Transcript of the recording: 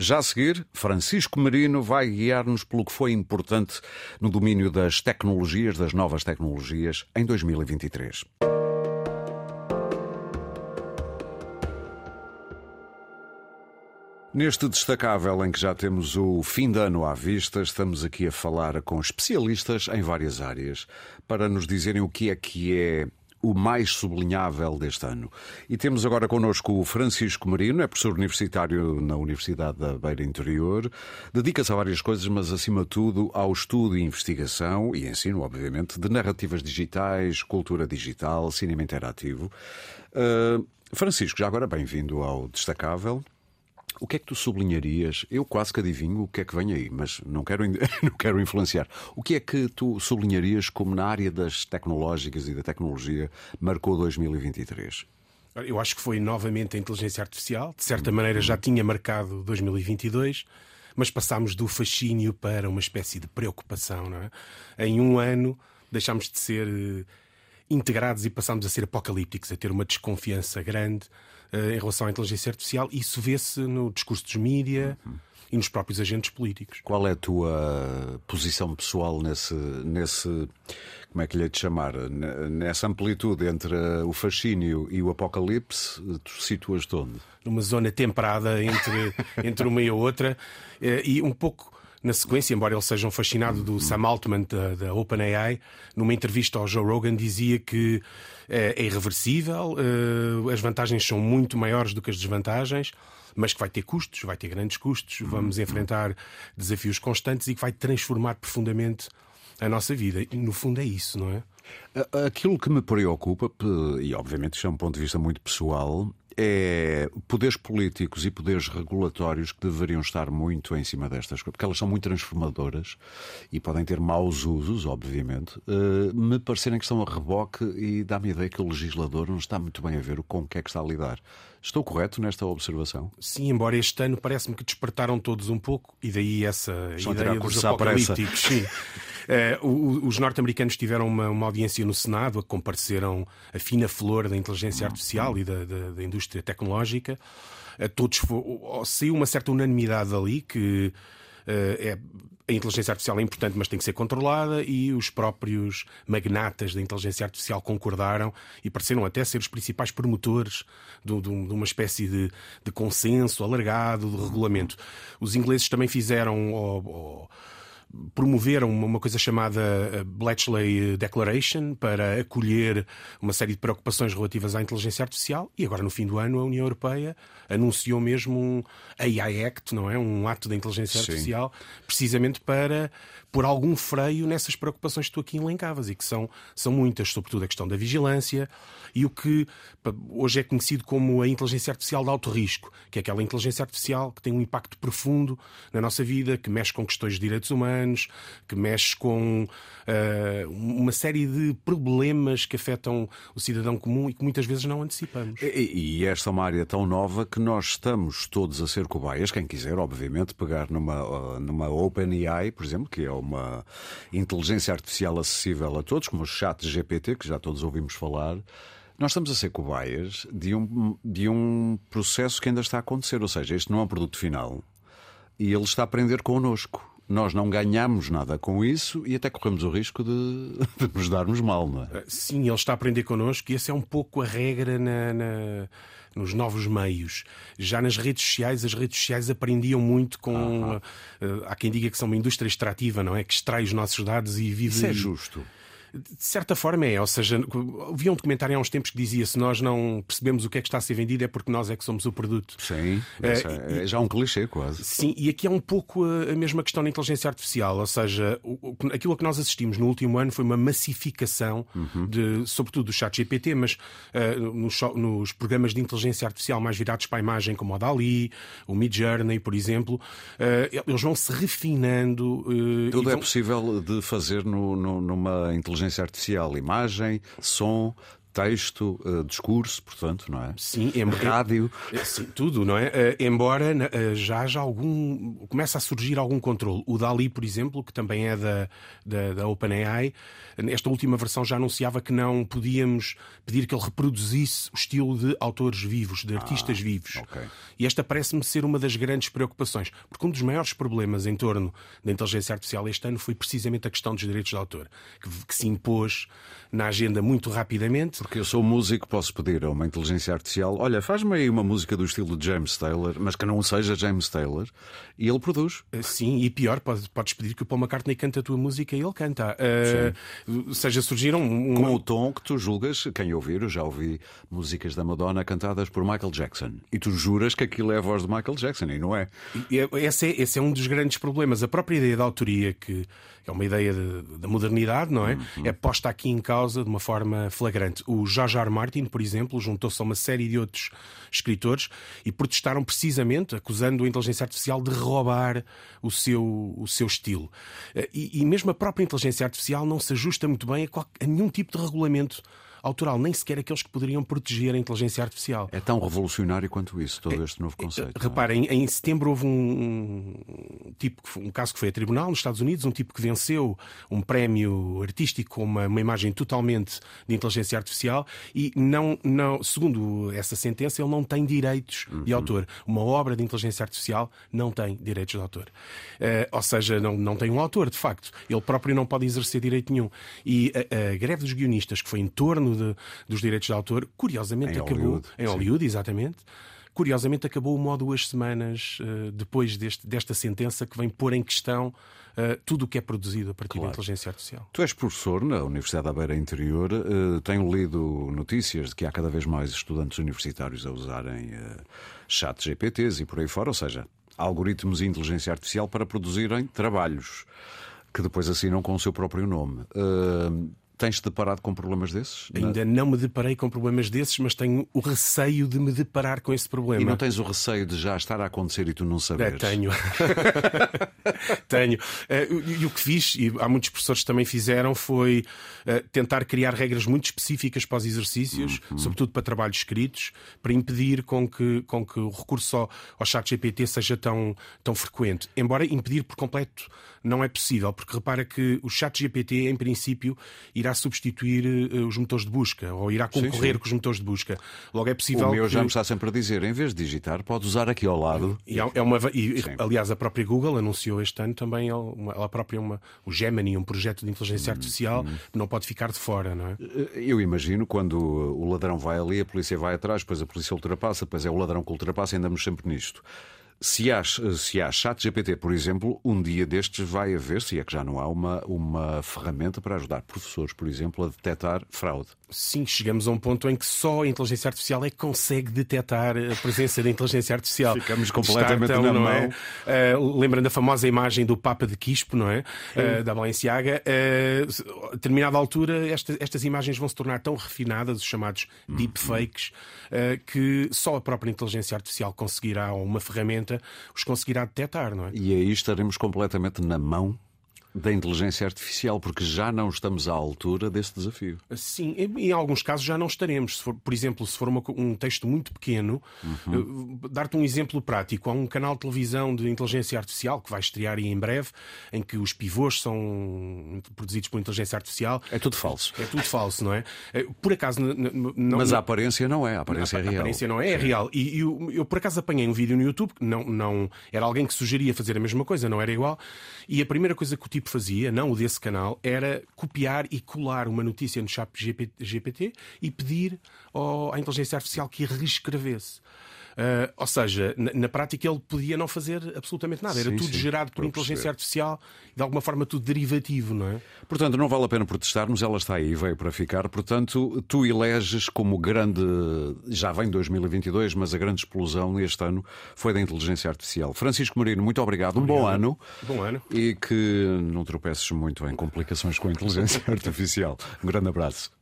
Já a seguir, Francisco Marino vai guiar-nos pelo que foi importante no domínio das tecnologias, das novas tecnologias, em 2023. Neste destacável em que já temos o fim de ano à vista, estamos aqui a falar com especialistas em várias áreas para nos dizerem o que é que é o mais sublinhável deste ano. E temos agora connosco o Francisco Marino, é professor universitário na Universidade da Beira Interior, dedica-se a várias coisas, mas acima de tudo ao estudo e investigação e ensino, obviamente, de narrativas digitais, cultura digital, cinema interativo. Uh, Francisco, já agora bem-vindo ao Destacável. O que é que tu sublinharias? Eu quase que adivinho o que é que vem aí, mas não quero, não quero influenciar. O que é que tu sublinharias como na área das tecnológicas e da tecnologia marcou 2023? Eu acho que foi novamente a inteligência artificial. De certa maneira já tinha marcado 2022, mas passámos do fascínio para uma espécie de preocupação. Não é? Em um ano deixámos de ser eh, integrados e passámos a ser apocalípticos, a ter uma desconfiança grande uh, em relação à inteligência artificial. Isso vê-se no discurso dos mídia. Uhum. E nos próprios agentes políticos. Qual é a tua posição pessoal nesse, nesse como é que lhe é de chamar, nessa amplitude entre o fascínio e o apocalipse, tu situas-te onde? Numa zona temperada entre, entre uma e a outra, eh, e um pouco na sequência, embora ele seja um fascinado do Sam Altman da, da OpenAI, numa entrevista ao Joe Rogan dizia que é, é irreversível, uh, as vantagens são muito maiores do que as desvantagens, mas que vai ter custos, vai ter grandes custos, vamos enfrentar desafios constantes e que vai transformar profundamente a nossa vida. E no fundo é isso, não é? Aquilo que me preocupa, e obviamente isto é um ponto de vista muito pessoal, é poderes políticos e poderes regulatórios que deveriam estar muito em cima destas coisas, porque elas são muito transformadoras e podem ter maus usos, obviamente, uh, me parecerem que estão a reboque e dá-me a ideia que o legislador não está muito bem a ver com o que é que está a lidar. Estou correto nesta observação? Sim, embora este ano parece-me que despertaram todos um pouco e daí essa Estão ideia dos apocalípticos. Sim. Uh, os norte-americanos tiveram uma, uma, audiência no Senado, a que compareceram a fina flor da inteligência artificial e da, da, da indústria tecnológica. Uh, todos saiu uma certa unanimidade ali que uh, é a inteligência artificial é importante, mas tem que ser controlada, e os próprios magnatas da inteligência artificial concordaram e pareceram até ser os principais promotores de, de, uma espécie de, de, consenso alargado, de regulamento. Os ingleses também fizeram. Promoveram uma coisa chamada eh, Bletchley Declaration para acolher uma série de preocupações relativas à inteligência artificial e agora no fim do ano a União Europeia anunciou mesmo um AI Act, não é? Um ato da inteligência artificial, Sim. precisamente para pôr algum freio nessas preocupações que tu aqui elencavas e que são, são muitas, sobretudo a questão da vigilância e o que hoje é conhecido como a inteligência artificial de alto risco, que é aquela inteligência artificial que tem um impacto profundo na nossa vida, que mexe com questões de direitos humanos, que mexe com uh, uma série de problemas que afetam o cidadão comum e que muitas vezes não antecipamos. E, e esta é uma área tão nova que nós estamos todos a ser cobaias, quem quiser, obviamente, pegar numa, uh, numa OpenAI, por exemplo, que é uma inteligência artificial acessível a todos, como o chat GPT, que já todos ouvimos falar. Nós estamos a ser cobaias de um, de um processo que ainda está a acontecer, ou seja, este não é um produto final e ele está a aprender connosco. Nós não ganhamos nada com isso e até corremos o risco de, de nos darmos mal, não é? Sim, ele está a aprender connosco e essa é um pouco a regra na, na nos novos meios. Já nas redes sociais, as redes sociais aprendiam muito com. Uh, há quem diga que são uma indústria extrativa, não é? Que extrai os nossos dados e vive. Isso é justo de certa forma é, ou seja, havia um documentário há uns tempos que dizia se nós não percebemos o que é que está a ser vendido é porque nós é que somos o produto. Sim, é, é já um clichê quase. Sim, e aqui é um pouco a, mesma questão da inteligência artificial, ou seja, aquilo a que nós assistimos no último ano foi uma massificação, uhum. de, sobretudo do chat GPT, mas uh, nos, nos, programas de inteligência artificial mais virados para a imagem, como o DALI, o Midjourney, por exemplo, uh, eles vão se refinando. Tudo é possível de fazer no, no, numa inteligência inteligência artificial, imagem, som, texto, uh, discurso, portanto, não é? Sim, em, rádio. É, sim, tudo, não é? Uh, embora uh, já haja algum. começa a surgir algum controle. O Dali, por exemplo, que também é da, da, da OpenAI, esta última versão já anunciava que não podíamos pedir que ele reproduzisse o estilo de autores vivos, de artistas ah, vivos. Okay. E esta parece-me ser uma das grandes preocupações, porque um dos maiores problemas em torno da inteligência artificial este ano foi precisamente a questão dos direitos de autor, que, que se impôs na agenda muito rapidamente. Porque eu sou músico, posso pedir a uma inteligência artificial: olha, faz-me aí uma música do estilo de James Taylor, mas que não seja James Taylor, e ele produz. Eh, sim, e pior, podes pedir que o Paul McCartney cante a tua música e ele canta. Uh, ou seja, surgiram. Uma... Com o tom que tu julgas, quem ouvir, eu já ouvi músicas da Madonna cantadas por Michael Jackson, e tu juras que aquilo é a voz de Michael Jackson, e não é. É, esse, é esse é um dos grandes problemas. A própria ideia da autoria, que é uma ideia da modernidade, não é? Uhum. É posta aqui em causa de uma forma flagrante. O George R. Martin, por exemplo, juntou-se a uma série de outros escritores e protestaram precisamente, acusando a inteligência artificial de roubar o seu, o seu estilo. Eh, e, e mesmo a própria inteligência artificial não se ajusta muito bem a, qual, a nenhum tipo de regulamento autoral, nem sequer aqueles que poderiam proteger a inteligência artificial. É tão revolucionário quanto isso, todo este novo conceito. É? Reparem, é? em setembro houve um, tipo, um caso que foi a tribunal nos Estados Unidos, um tipo que venceu um prémio artístico com uma, uma imagem totalmente de inteligência artificial e não, não, segundo essa sentença, ele não tem direitos uhum. de autor. Uma obra de inteligência artificial não tem direitos de autor. Uh, ou seja, não, não tem um autor, de facto. Ele próprio não pode exercer direito nenhum. E a, a greve dos guionistas, que foi em torno de, dos direitos de autor, curiosamente em acabou Hollywood, em Hollywood, sim. exatamente. Curiosamente acabou uma ou duas semanas uh, depois deste, desta sentença que vem pôr em questão Uh, tudo o que é produzido a partir claro. da inteligência artificial. Tu és professor na Universidade da Beira Interior. Uh, tenho lido notícias de que há cada vez mais estudantes universitários a usarem uh, chat GPTs e por aí fora, ou seja, algoritmos e inteligência artificial para produzirem trabalhos que depois assinam com o seu próprio nome. Uh, Tens-te deparado com problemas desses? Ainda não me deparei com problemas desses, mas tenho o receio de me deparar com esse problema. E não tens o receio de já estar a acontecer e tu não saberes? É, tenho. tenho. Uh, e o que fiz, e há muitos professores que também fizeram, foi uh, tentar criar regras muito específicas para os exercícios, uhum. sobretudo para trabalhos escritos, para impedir com que, com que o recurso ao, ao chat GPT seja tão, tão frequente. Embora impedir por completo não é possível, porque repara que o chat GPT, em princípio, irá substituir uh, os motores de busca ou irá concorrer sim, sim. com os motores de busca. Logo é possível. O meu que... já me está sempre a dizer, em vez de digitar, pode usar aqui ao lado. E, é uma... e aliás, a própria Google anunciou este ano também ela própria uma... o Gemini, um projeto de inteligência hum, artificial hum. que não pode ficar de fora, não é? Eh, eu imagino quando o ladrão vai ali, a polícia vai atrás, depois a polícia ultrapassa, depois é o ladrão que ultrapassa e andamos sempre nisto. Se há, se há chat GPT, por exemplo, um dia destes vai haver, se é que já não há, uma, uma ferramenta para ajudar professores, por exemplo, a detectar fraude. Sim, chegamos a um ponto em que só a inteligência artificial é que consegue detectar a presença da inteligência artificial. Ficamos completamente na mão. É? Uh, lembrando a famosa imagem do Papa de Quispo, não é? Uh, da Balenciaga. Uh, a determinada altura, esta, estas imagens vão se tornar tão refinadas, os chamados deepfakes, uh, que só a própria inteligência artificial conseguirá, ou uma ferramenta, os conseguirá detectar, não é? E aí estaremos completamente na mão da inteligência artificial, porque já não estamos à altura desse desafio. Sim, em alguns casos já não estaremos. For, por exemplo, se for uma, um texto muito pequeno, uhum. uh, dar-te um exemplo prático. Há um canal de televisão de inteligência artificial que vai estrear em breve, em que os pivôs são produzidos por inteligência artificial. É tudo falso. É tudo falso, não é? Eh, por acaso. Não, Mas a aparência não é, a aparência a, é real. A aparência não é, é real. E, e eu, eu, por acaso, apanhei um vídeo no YouTube, não, não era alguém que sugeria fazer a mesma coisa, não era igual, e a primeira coisa que o tipo fazia, não o desse canal, era copiar e colar uma notícia no chat GPT e pedir ao, à inteligência artificial que a reescrevesse. Uh, ou seja, na, na, prática ele podia não fazer absolutamente nada. Era sim, tudo sim, gerado por inteligência artificial e de alguma forma tudo derivativo, não é? Portanto, não vale a pena protestarmos, ela está aí, veio para ficar. Portanto, tu eleges como grande. Já vem 2022, mas a grande explosão este ano foi da inteligência artificial. Francisco Marino, muito obrigado. Um bom ano. Bom ano. E que não tropeces muito em complicações com a inteligência artificial. Um grande abraço.